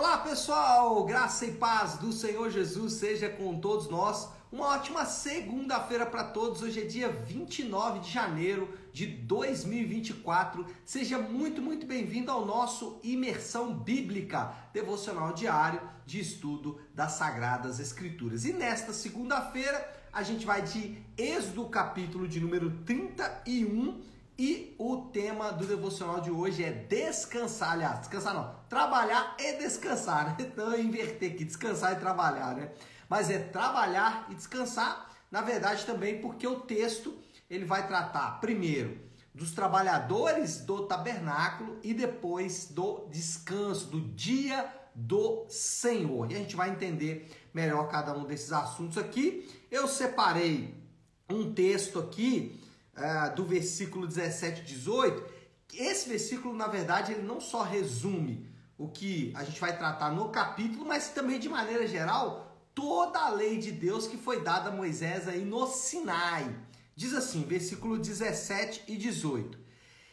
Olá pessoal, graça e paz do Senhor Jesus seja com todos nós. Uma ótima segunda-feira para todos. Hoje é dia 29 de janeiro de 2024. Seja muito, muito bem-vindo ao nosso Imersão Bíblica, devocional diário de estudo das Sagradas Escrituras. E nesta segunda-feira a gente vai de Êxodo, capítulo de número 31 e o tema do devocional de hoje é descansar, aliás, descansar não, trabalhar e descansar, né? Então eu inverter aqui, descansar e trabalhar, né? Mas é trabalhar e descansar, na verdade também porque o texto ele vai tratar primeiro dos trabalhadores do tabernáculo e depois do descanso, do dia do Senhor. E a gente vai entender melhor cada um desses assuntos aqui. Eu separei um texto aqui uh, do versículo 17 e 18, esse versículo, na verdade, ele não só resume o que a gente vai tratar no capítulo, mas também, de maneira geral, toda a lei de Deus que foi dada a Moisés aí no Sinai. Diz assim, versículo 17 e 18.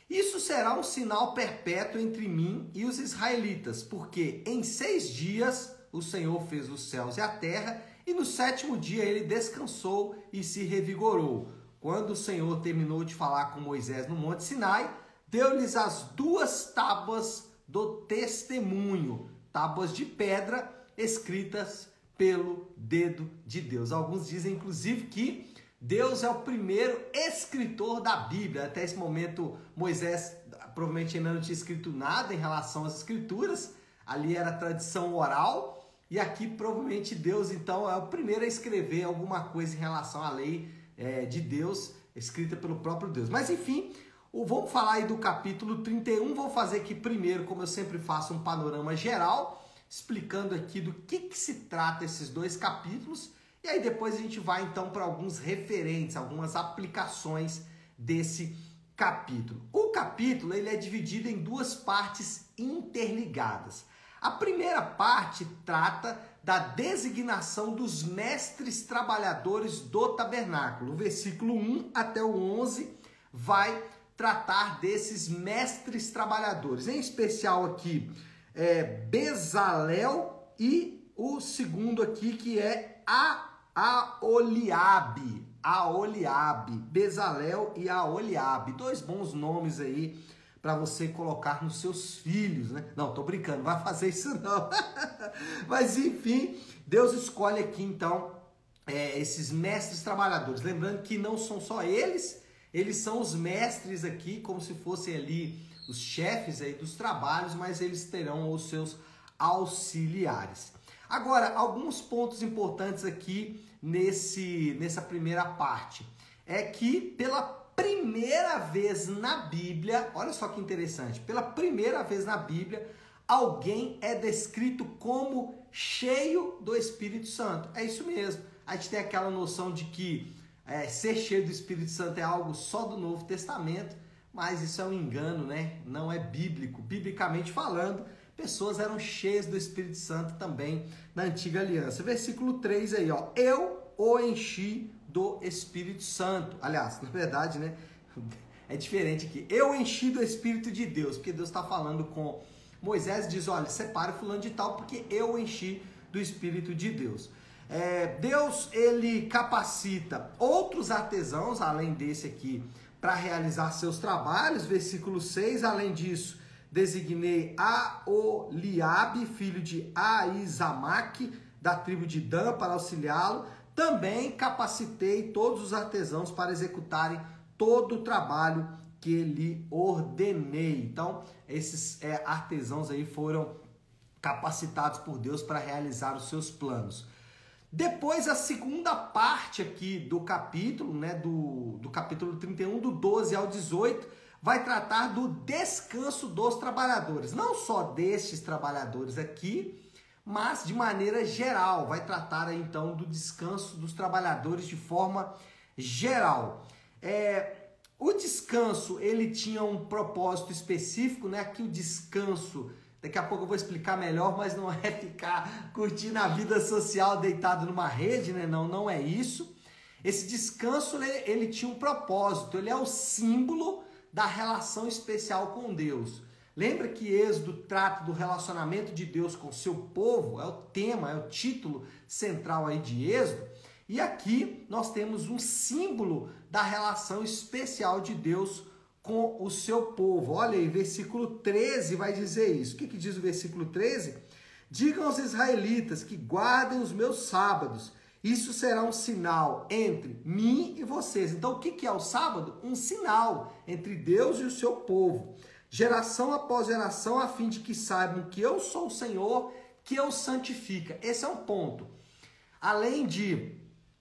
Isso será um sinal perpétuo entre mim e os israelitas, porque em seis dias o Senhor fez os céus e a terra, e no sétimo dia ele descansou e se revigorou. Quando o Senhor terminou de falar com Moisés no Monte Sinai, deu-lhes as duas tábuas do testemunho, tábuas de pedra escritas pelo dedo de Deus. Alguns dizem, inclusive, que Deus é o primeiro escritor da Bíblia. Até esse momento, Moisés provavelmente ainda não tinha escrito nada em relação às escrituras. Ali era tradição oral. E aqui, provavelmente, Deus, então, é o primeiro a escrever alguma coisa em relação à lei é, de Deus, escrita pelo próprio Deus. Mas enfim, vamos falar aí do capítulo 31. Vou fazer aqui primeiro, como eu sempre faço, um panorama geral, explicando aqui do que, que se trata esses dois capítulos. E aí depois a gente vai então para alguns referentes, algumas aplicações desse capítulo. O capítulo ele é dividido em duas partes interligadas. A primeira parte trata da designação dos mestres trabalhadores do tabernáculo. O versículo 1 até o 11 vai tratar desses mestres trabalhadores, em especial aqui é, Bezalel e o segundo aqui que é a Aoliabe, Aoliabe, Bezalel e Aoliabe, dois bons nomes aí para você colocar nos seus filhos, né? Não, tô brincando, não vai fazer isso não. Mas enfim, Deus escolhe aqui então é, esses mestres trabalhadores. Lembrando que não são só eles, eles são os mestres aqui, como se fossem ali os chefes aí dos trabalhos, mas eles terão os seus auxiliares. Agora, alguns pontos importantes aqui nesse, nessa primeira parte é que pela primeira vez na Bíblia, olha só que interessante, pela primeira vez na Bíblia, alguém é descrito como cheio do Espírito Santo. É isso mesmo. A gente tem aquela noção de que é, ser cheio do Espírito Santo é algo só do Novo Testamento, mas isso é um engano, né? Não é bíblico. Biblicamente falando, pessoas eram cheias do Espírito Santo também na antiga aliança. Versículo 3 aí, ó. Eu o enchi do Espírito Santo. Aliás, na verdade, né? É diferente aqui. Eu enchi do Espírito de Deus, porque Deus está falando com Moisés diz: olha, separe fulano de tal, porque eu enchi do Espírito de Deus. É, Deus ele capacita outros artesãos, além desse aqui, para realizar seus trabalhos. Versículo 6, além disso, designei Aoliabe, filho de Aizamaque, da tribo de Dan, para auxiliá-lo. Também capacitei todos os artesãos para executarem todo o trabalho que lhe ordenei. Então, esses é, artesãos aí foram capacitados por Deus para realizar os seus planos. Depois, a segunda parte aqui do capítulo, né, do, do capítulo 31, do 12 ao 18, vai tratar do descanso dos trabalhadores. Não só destes trabalhadores aqui, mas de maneira geral, vai tratar então do descanso dos trabalhadores de forma geral. É, o descanso ele tinha um propósito específico, né? Aqui o descanso, daqui a pouco eu vou explicar melhor, mas não é ficar curtindo a vida social deitado numa rede, né? Não, não é isso. Esse descanso ele, ele tinha um propósito, ele é o símbolo da relação especial com Deus. Lembra que Êxodo trata do relacionamento de Deus com seu povo? É o tema, é o título central aí de Êxodo. E aqui nós temos um símbolo da relação especial de Deus com o seu povo. Olha aí, versículo 13 vai dizer isso. O que, que diz o versículo 13? Digam aos israelitas que guardem os meus sábados. Isso será um sinal entre mim e vocês. Então, o que, que é o sábado? Um sinal entre Deus e o seu povo. Geração após geração, a fim de que saibam que eu sou o Senhor, que eu santifica. Esse é um ponto. Além de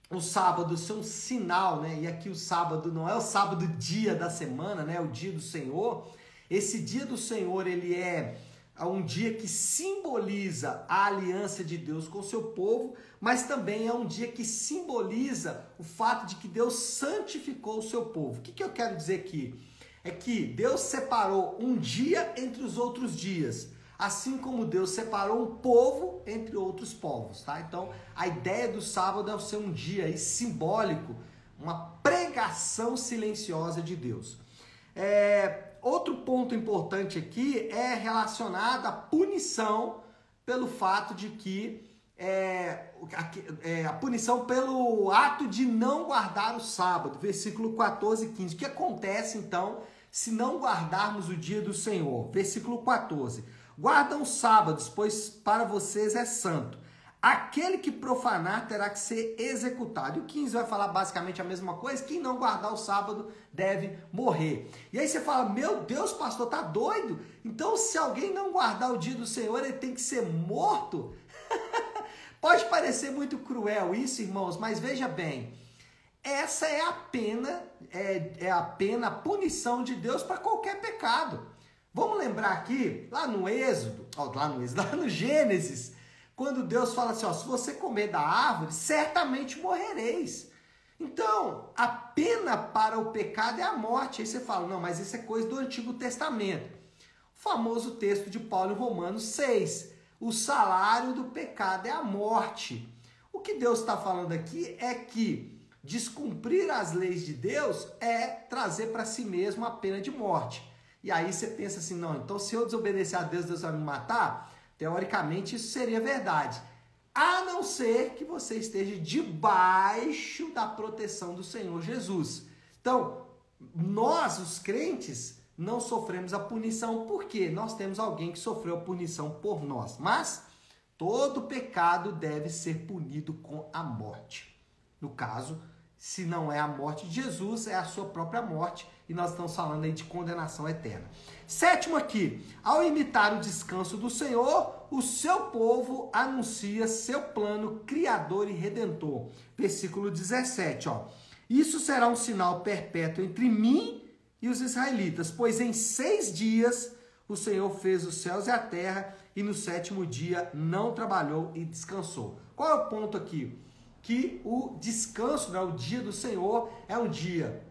o sábado ser um sinal, né? E aqui o sábado não é o sábado dia da semana, né? O dia do Senhor. Esse dia do Senhor, ele é um dia que simboliza a aliança de Deus com o seu povo, mas também é um dia que simboliza o fato de que Deus santificou o seu povo. O que, que eu quero dizer aqui? É que Deus separou um dia entre os outros dias assim como Deus separou um povo entre outros povos, tá? Então, a ideia do sábado é ser um dia aí simbólico, uma pregação silenciosa de Deus. É, outro ponto importante aqui é relacionado à punição pelo fato de que é, a, é, a punição pelo ato de não guardar o sábado, versículo 14 e 15. O que acontece então se não guardarmos o dia do Senhor? Versículo 14. Guardam os sábados, pois para vocês é santo. Aquele que profanar terá que ser executado. E o 15 vai falar basicamente a mesma coisa: quem não guardar o sábado deve morrer. E aí você fala: Meu Deus, pastor, tá doido? Então, se alguém não guardar o dia do Senhor, ele tem que ser morto? Pode parecer muito cruel isso, irmãos, mas veja bem: essa é a pena, é, é a pena, a punição de Deus para qualquer pecado. Vamos lembrar aqui, lá no Êxodo, ó, lá no lá no Gênesis, quando Deus fala assim, ó, se você comer da árvore, certamente morrereis. Então, a pena para o pecado é a morte. Aí você fala, não, mas isso é coisa do Antigo Testamento. O famoso texto de Paulo em Romanos 6. O salário do pecado é a morte. O que Deus está falando aqui é que descumprir as leis de Deus é trazer para si mesmo a pena de morte. E aí você pensa assim, não, então se eu desobedecer a Deus, Deus vai me matar? Teoricamente isso seria verdade. A não ser que você esteja debaixo da proteção do Senhor Jesus. Então, nós, os crentes, não sofremos a punição porque nós temos alguém que sofreu a punição por nós. Mas todo pecado deve ser punido com a morte. No caso, se não é a morte de Jesus, é a sua própria morte e nós estamos falando aí de condenação eterna. Sétimo aqui, ao imitar o descanso do Senhor, o seu povo anuncia seu plano criador e redentor. Versículo 17, ó. Isso será um sinal perpétuo entre mim e os israelitas, pois em seis dias o Senhor fez os céus e a terra, e no sétimo dia não trabalhou e descansou. Qual é o ponto aqui? Que o descanso, né, o dia do Senhor, é um dia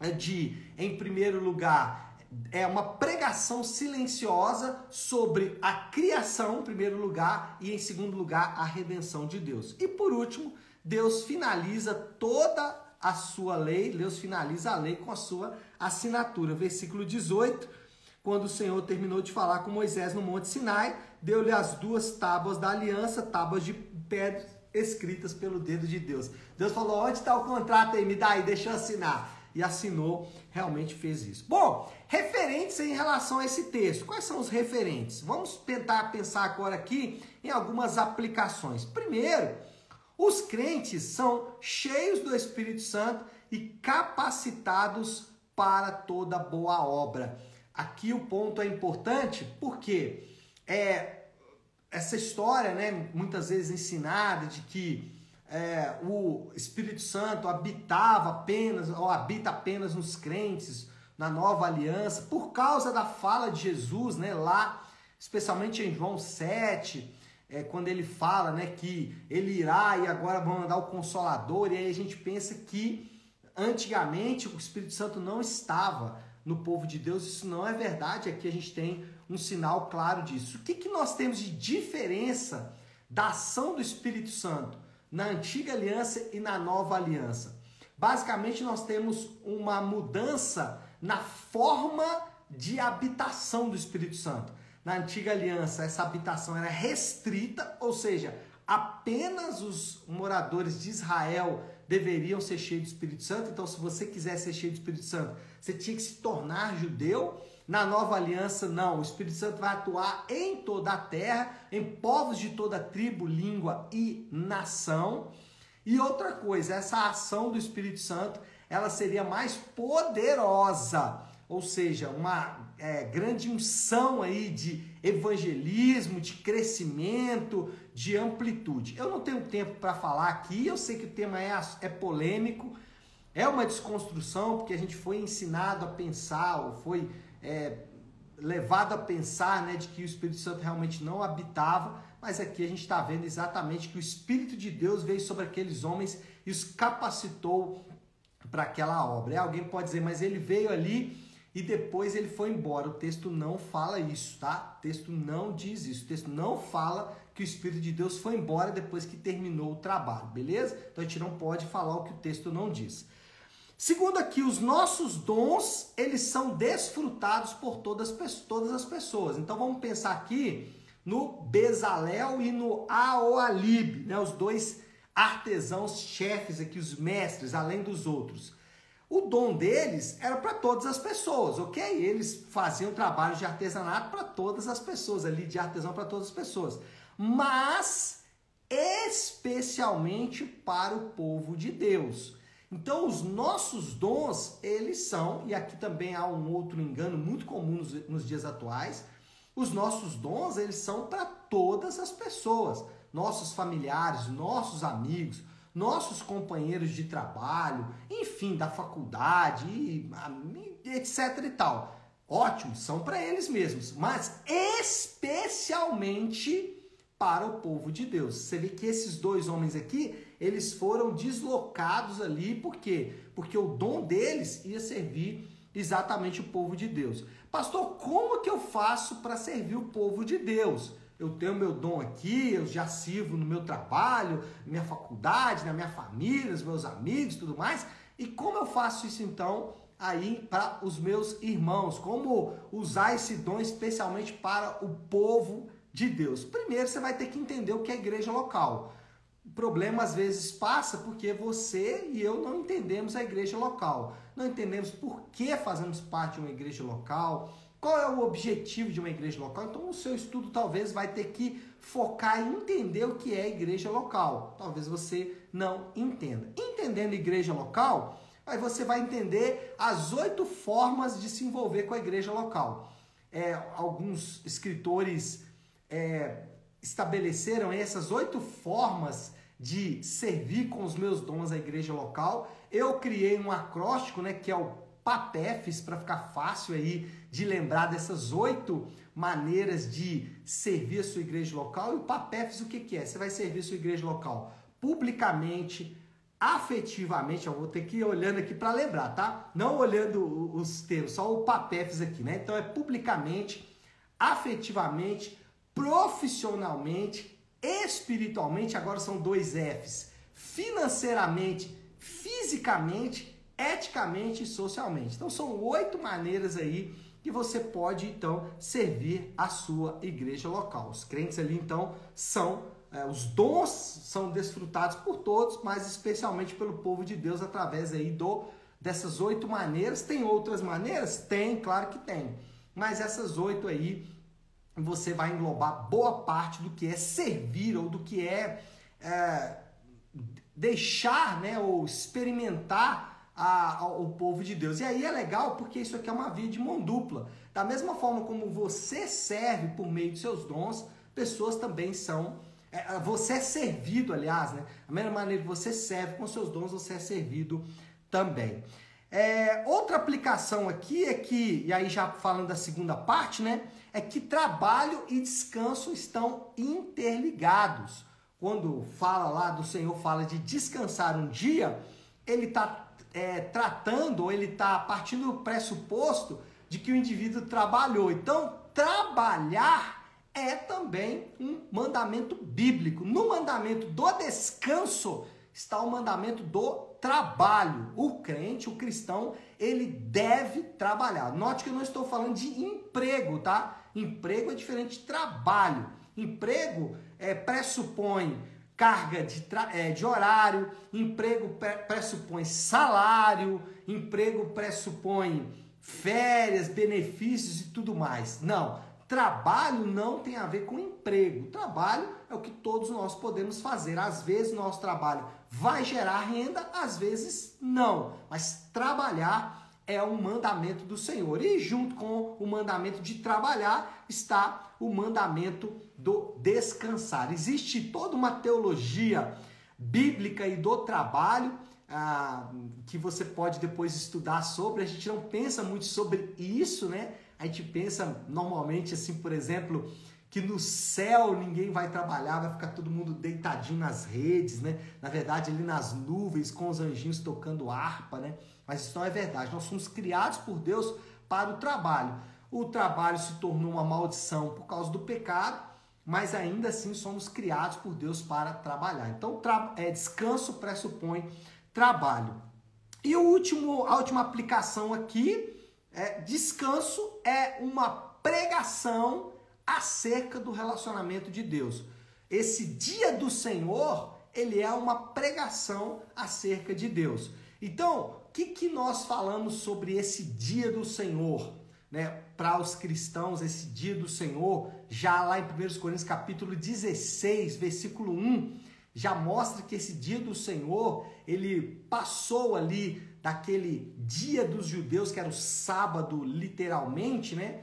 é de, em primeiro lugar, é uma pregação silenciosa sobre a criação, em primeiro lugar, e em segundo lugar, a redenção de Deus. E por último, Deus finaliza toda a sua lei, Deus finaliza a lei com a sua assinatura. Versículo 18, quando o Senhor terminou de falar com Moisés no Monte Sinai, deu-lhe as duas tábuas da aliança, tábuas de pedra escritas pelo dedo de Deus. Deus falou: onde está o contrato aí? Me dá aí, deixa eu assinar e assinou, realmente fez isso. Bom, referentes em relação a esse texto. Quais são os referentes? Vamos tentar pensar agora aqui em algumas aplicações. Primeiro, os crentes são cheios do Espírito Santo e capacitados para toda boa obra. Aqui o ponto é importante porque é essa história, né, muitas vezes ensinada de que é, o Espírito Santo habitava apenas, ou habita apenas nos crentes, na nova aliança, por causa da fala de Jesus, né, lá, especialmente em João 7, é, quando ele fala né, que ele irá e agora vão mandar o Consolador, e aí a gente pensa que antigamente o Espírito Santo não estava no povo de Deus, isso não é verdade, aqui a gente tem um sinal claro disso. O que, que nós temos de diferença da ação do Espírito Santo? na antiga aliança e na nova aliança. Basicamente, nós temos uma mudança na forma de habitação do Espírito Santo. Na antiga aliança, essa habitação era restrita, ou seja, apenas os moradores de Israel deveriam ser cheios do Espírito Santo. Então, se você quiser ser cheio do Espírito Santo, você tinha que se tornar judeu. Na nova aliança, não. O Espírito Santo vai atuar em toda a terra, em povos de toda tribo, língua e nação. E outra coisa, essa ação do Espírito Santo, ela seria mais poderosa, ou seja, uma é, grande unção aí de evangelismo, de crescimento, de amplitude. Eu não tenho tempo para falar aqui, eu sei que o tema é, é polêmico, é uma desconstrução, porque a gente foi ensinado a pensar, ou foi é, levado a pensar né, de que o Espírito Santo realmente não habitava, mas aqui a gente está vendo exatamente que o Espírito de Deus veio sobre aqueles homens e os capacitou para aquela obra. E alguém pode dizer, mas ele veio ali e depois ele foi embora. O texto não fala isso, tá? O texto não diz isso. O texto não fala que o Espírito de Deus foi embora depois que terminou o trabalho, beleza? Então a gente não pode falar o que o texto não diz. Segundo aqui, os nossos dons, eles são desfrutados por todas, todas as pessoas. Então vamos pensar aqui no Bezalel e no Aoalib, né? os dois artesãos chefes aqui, os mestres, além dos outros. O dom deles era para todas as pessoas, ok? Eles faziam trabalho de artesanato para todas as pessoas, ali de artesão para todas as pessoas. Mas especialmente para o povo de Deus. Então, os nossos dons, eles são, e aqui também há um outro engano muito comum nos, nos dias atuais, os nossos dons, eles são para todas as pessoas, nossos familiares, nossos amigos, nossos companheiros de trabalho, enfim, da faculdade, etc e tal. Ótimo, são para eles mesmos, mas especialmente para o povo de Deus. Você vê que esses dois homens aqui, eles foram deslocados ali, por quê? Porque o dom deles ia servir exatamente o povo de Deus. Pastor, como que eu faço para servir o povo de Deus? Eu tenho meu dom aqui, eu já sirvo no meu trabalho, minha faculdade, na minha família, nos meus amigos, tudo mais. E como eu faço isso então aí para os meus irmãos? Como usar esse dom especialmente para o povo de Deus? Primeiro você vai ter que entender o que é igreja local. Problema às vezes passa porque você e eu não entendemos a igreja local. Não entendemos por que fazemos parte de uma igreja local, qual é o objetivo de uma igreja local. Então, o seu estudo talvez vai ter que focar em entender o que é igreja local. Talvez você não entenda. Entendendo igreja local, aí você vai entender as oito formas de se envolver com a igreja local. É, alguns escritores é, estabeleceram essas oito formas de servir com os meus dons à igreja local. Eu criei um acróstico, né, que é o PAPEFs, para ficar fácil aí de lembrar dessas oito maneiras de servir a sua igreja local. E o PAPEFs, o que, que é? Você vai servir a sua igreja local publicamente, afetivamente, eu vou ter que ir olhando aqui para lembrar, tá? Não olhando os termos, só o PAPEFs aqui, né? Então é publicamente, afetivamente, profissionalmente, espiritualmente, agora são dois Fs, financeiramente, fisicamente, eticamente e socialmente. Então são oito maneiras aí que você pode então servir a sua igreja local. Os crentes ali então são é, os dons são desfrutados por todos, mas especialmente pelo povo de Deus através aí do dessas oito maneiras. Tem outras maneiras? Tem, claro que tem. Mas essas oito aí você vai englobar boa parte do que é servir ou do que é, é deixar, né, ou experimentar a, ao povo de Deus. E aí é legal porque isso aqui é uma via de mão dupla. Da mesma forma como você serve por meio de seus dons, pessoas também são. É, você é servido, aliás, né? A mesma maneira que você serve com seus dons, você é servido também. É, outra aplicação aqui é que, e aí já falando da segunda parte, né? É que trabalho e descanso estão interligados. Quando fala lá do Senhor, fala de descansar um dia, ele está é, tratando, ele está partindo do pressuposto de que o indivíduo trabalhou. Então, trabalhar é também um mandamento bíblico. No mandamento do descanso, está o mandamento do trabalho. O crente, o cristão, ele deve trabalhar. Note que eu não estou falando de emprego, tá? Emprego é diferente de trabalho. Emprego é, pressupõe carga de, é, de horário, emprego pressupõe salário, emprego pressupõe férias, benefícios e tudo mais. Não, trabalho não tem a ver com emprego. Trabalho é o que todos nós podemos fazer. Às vezes nosso trabalho vai gerar renda, às vezes não. Mas trabalhar é um mandamento do Senhor. E junto com o mandamento de trabalhar está o mandamento do descansar. Existe toda uma teologia bíblica e do trabalho ah, que você pode depois estudar sobre. A gente não pensa muito sobre isso, né? A gente pensa normalmente assim, por exemplo, que no céu ninguém vai trabalhar, vai ficar todo mundo deitadinho nas redes, né? Na verdade, ali nas nuvens com os anjinhos tocando harpa, né? Mas isso não é verdade. Nós somos criados por Deus para o trabalho. O trabalho se tornou uma maldição por causa do pecado, mas ainda assim somos criados por Deus para trabalhar. Então, tra é, descanso pressupõe trabalho. E o último, a última aplicação aqui é descanso é uma pregação acerca do relacionamento de Deus. Esse dia do Senhor, ele é uma pregação acerca de Deus. Então, o que, que nós falamos sobre esse dia do Senhor? né, para os cristãos esse dia do Senhor, já lá em 1 Coríntios capítulo 16, versículo 1, já mostra que esse dia do Senhor, ele passou ali daquele dia dos judeus, que era o sábado literalmente, né,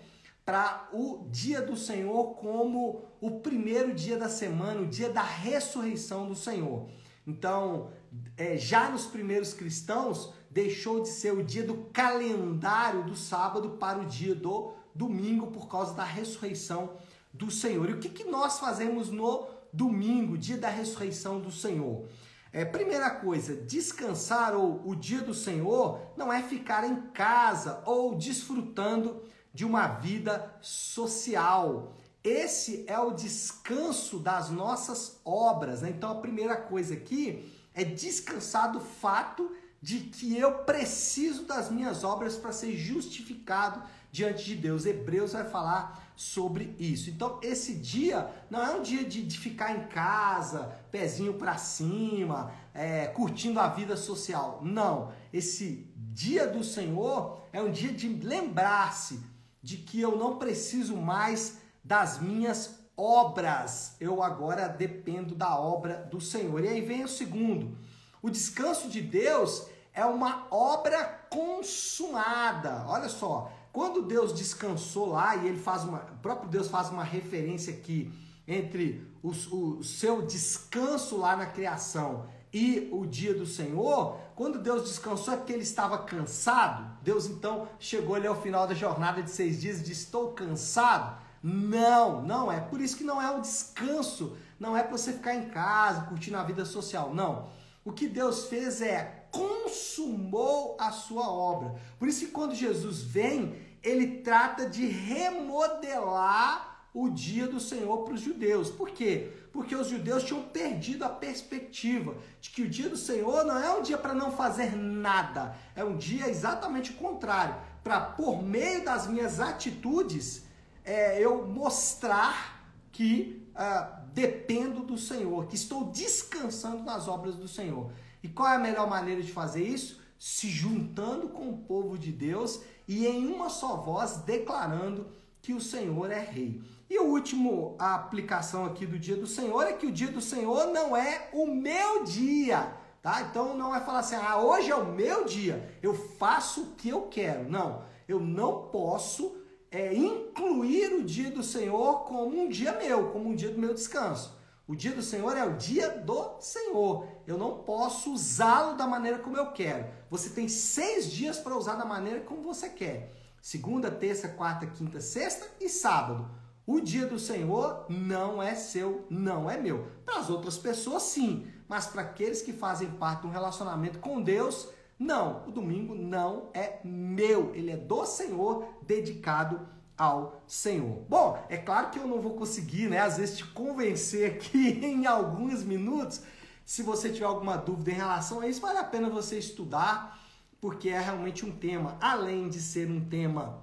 para o dia do Senhor como o primeiro dia da semana, o dia da ressurreição do Senhor. Então, é, já nos primeiros cristãos, deixou de ser o dia do calendário do sábado para o dia do domingo por causa da ressurreição do Senhor. E o que, que nós fazemos no domingo, dia da ressurreição do Senhor? É, primeira coisa, descansar ou o dia do Senhor não é ficar em casa ou desfrutando de uma vida social. Esse é o descanso das nossas obras. Né? Então a primeira coisa aqui é descansar do fato de que eu preciso das minhas obras para ser justificado diante de Deus. Hebreus vai falar sobre isso. Então, esse dia não é um dia de, de ficar em casa, pezinho para cima, é, curtindo a vida social. Não. Esse dia do Senhor é um dia de lembrar-se de que eu não preciso mais das minhas obras. Eu agora dependo da obra do Senhor. E aí vem o segundo o descanso de Deus é uma obra consumada. Olha só, quando Deus descansou lá e ele faz uma, o próprio Deus faz uma referência aqui entre o, o seu descanso lá na criação e o dia do Senhor, quando Deus descansou é porque ele estava cansado. Deus então chegou ali ao final da jornada de seis dias e disse: Estou cansado. Não, não é. Por isso que não é um descanso. Não é para você ficar em casa, curtindo a vida social. Não. O que Deus fez é consumou a sua obra. Por isso que quando Jesus vem, ele trata de remodelar o dia do Senhor para os judeus. Por quê? Porque os judeus tinham perdido a perspectiva de que o dia do Senhor não é um dia para não fazer nada, é um dia exatamente o contrário, para por meio das minhas atitudes é, eu mostrar que ah, dependo do Senhor, que estou descansando nas obras do Senhor. E qual é a melhor maneira de fazer isso? Se juntando com o povo de Deus e em uma só voz declarando que o Senhor é rei. E o último a aplicação aqui do dia do Senhor é que o dia do Senhor não é o meu dia, tá? Então não é falar assim: "Ah, hoje é o meu dia, eu faço o que eu quero". Não, eu não posso é, incluir o dia do Senhor como um dia meu, como um dia do meu descanso. O dia do Senhor é o dia do Senhor. Eu não posso usá-lo da maneira como eu quero. Você tem seis dias para usar da maneira como você quer: segunda, terça, quarta, quinta, sexta e sábado. O dia do Senhor não é seu, não é meu. Para as outras pessoas, sim, mas para aqueles que fazem parte de um relacionamento com Deus, não, o domingo não é meu, ele é do Senhor, dedicado ao Senhor. Bom, é claro que eu não vou conseguir, né, às vezes te convencer aqui em alguns minutos. Se você tiver alguma dúvida em relação a isso, vale a pena você estudar, porque é realmente um tema, além de ser um tema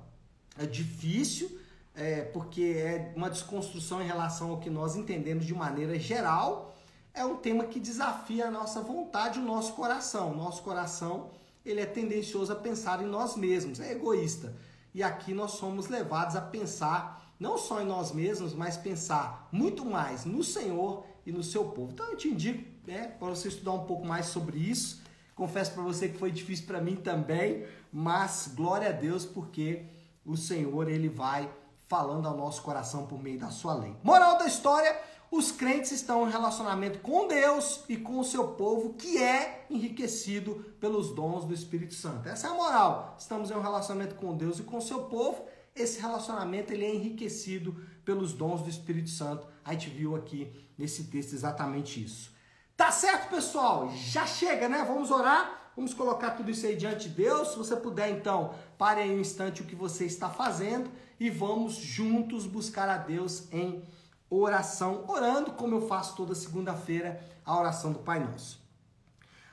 é, difícil, é, porque é uma desconstrução em relação ao que nós entendemos de maneira geral, é um tema que desafia a nossa vontade, o nosso coração. O nosso coração ele é tendencioso a pensar em nós mesmos, é egoísta. E aqui nós somos levados a pensar não só em nós mesmos, mas pensar muito mais no Senhor e no seu povo. Então eu te indico né, para você estudar um pouco mais sobre isso. Confesso para você que foi difícil para mim também, mas glória a Deus porque o Senhor ele vai falando ao nosso coração por meio da sua lei. Moral da história: os crentes estão em relacionamento com Deus e com o seu povo, que é enriquecido pelos dons do Espírito Santo. Essa é a moral. Estamos em um relacionamento com Deus e com o seu povo. Esse relacionamento ele é enriquecido pelos dons do Espírito Santo. A gente viu aqui nesse texto exatamente isso. Tá certo, pessoal? Já chega, né? Vamos orar. Vamos colocar tudo isso aí diante de Deus. Se você puder, então, pare aí um instante o que você está fazendo e vamos juntos buscar a Deus em oração, orando como eu faço toda segunda-feira, a oração do Pai Nosso.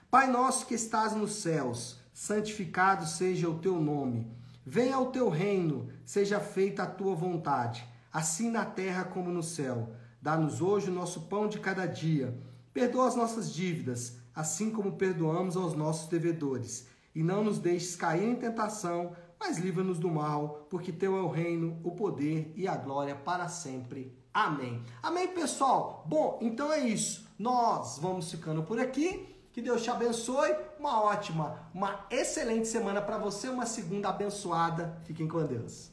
Pai nosso que estás nos céus, santificado seja o teu nome. Venha o teu reino, seja feita a tua vontade, assim na terra como no céu. Dá-nos hoje o nosso pão de cada dia Perdoa as nossas dívidas, assim como perdoamos aos nossos devedores. E não nos deixes cair em tentação, mas livra-nos do mal, porque teu é o reino, o poder e a glória para sempre. Amém. Amém, pessoal? Bom, então é isso. Nós vamos ficando por aqui. Que Deus te abençoe. Uma ótima, uma excelente semana para você, uma segunda abençoada. Fiquem com Deus.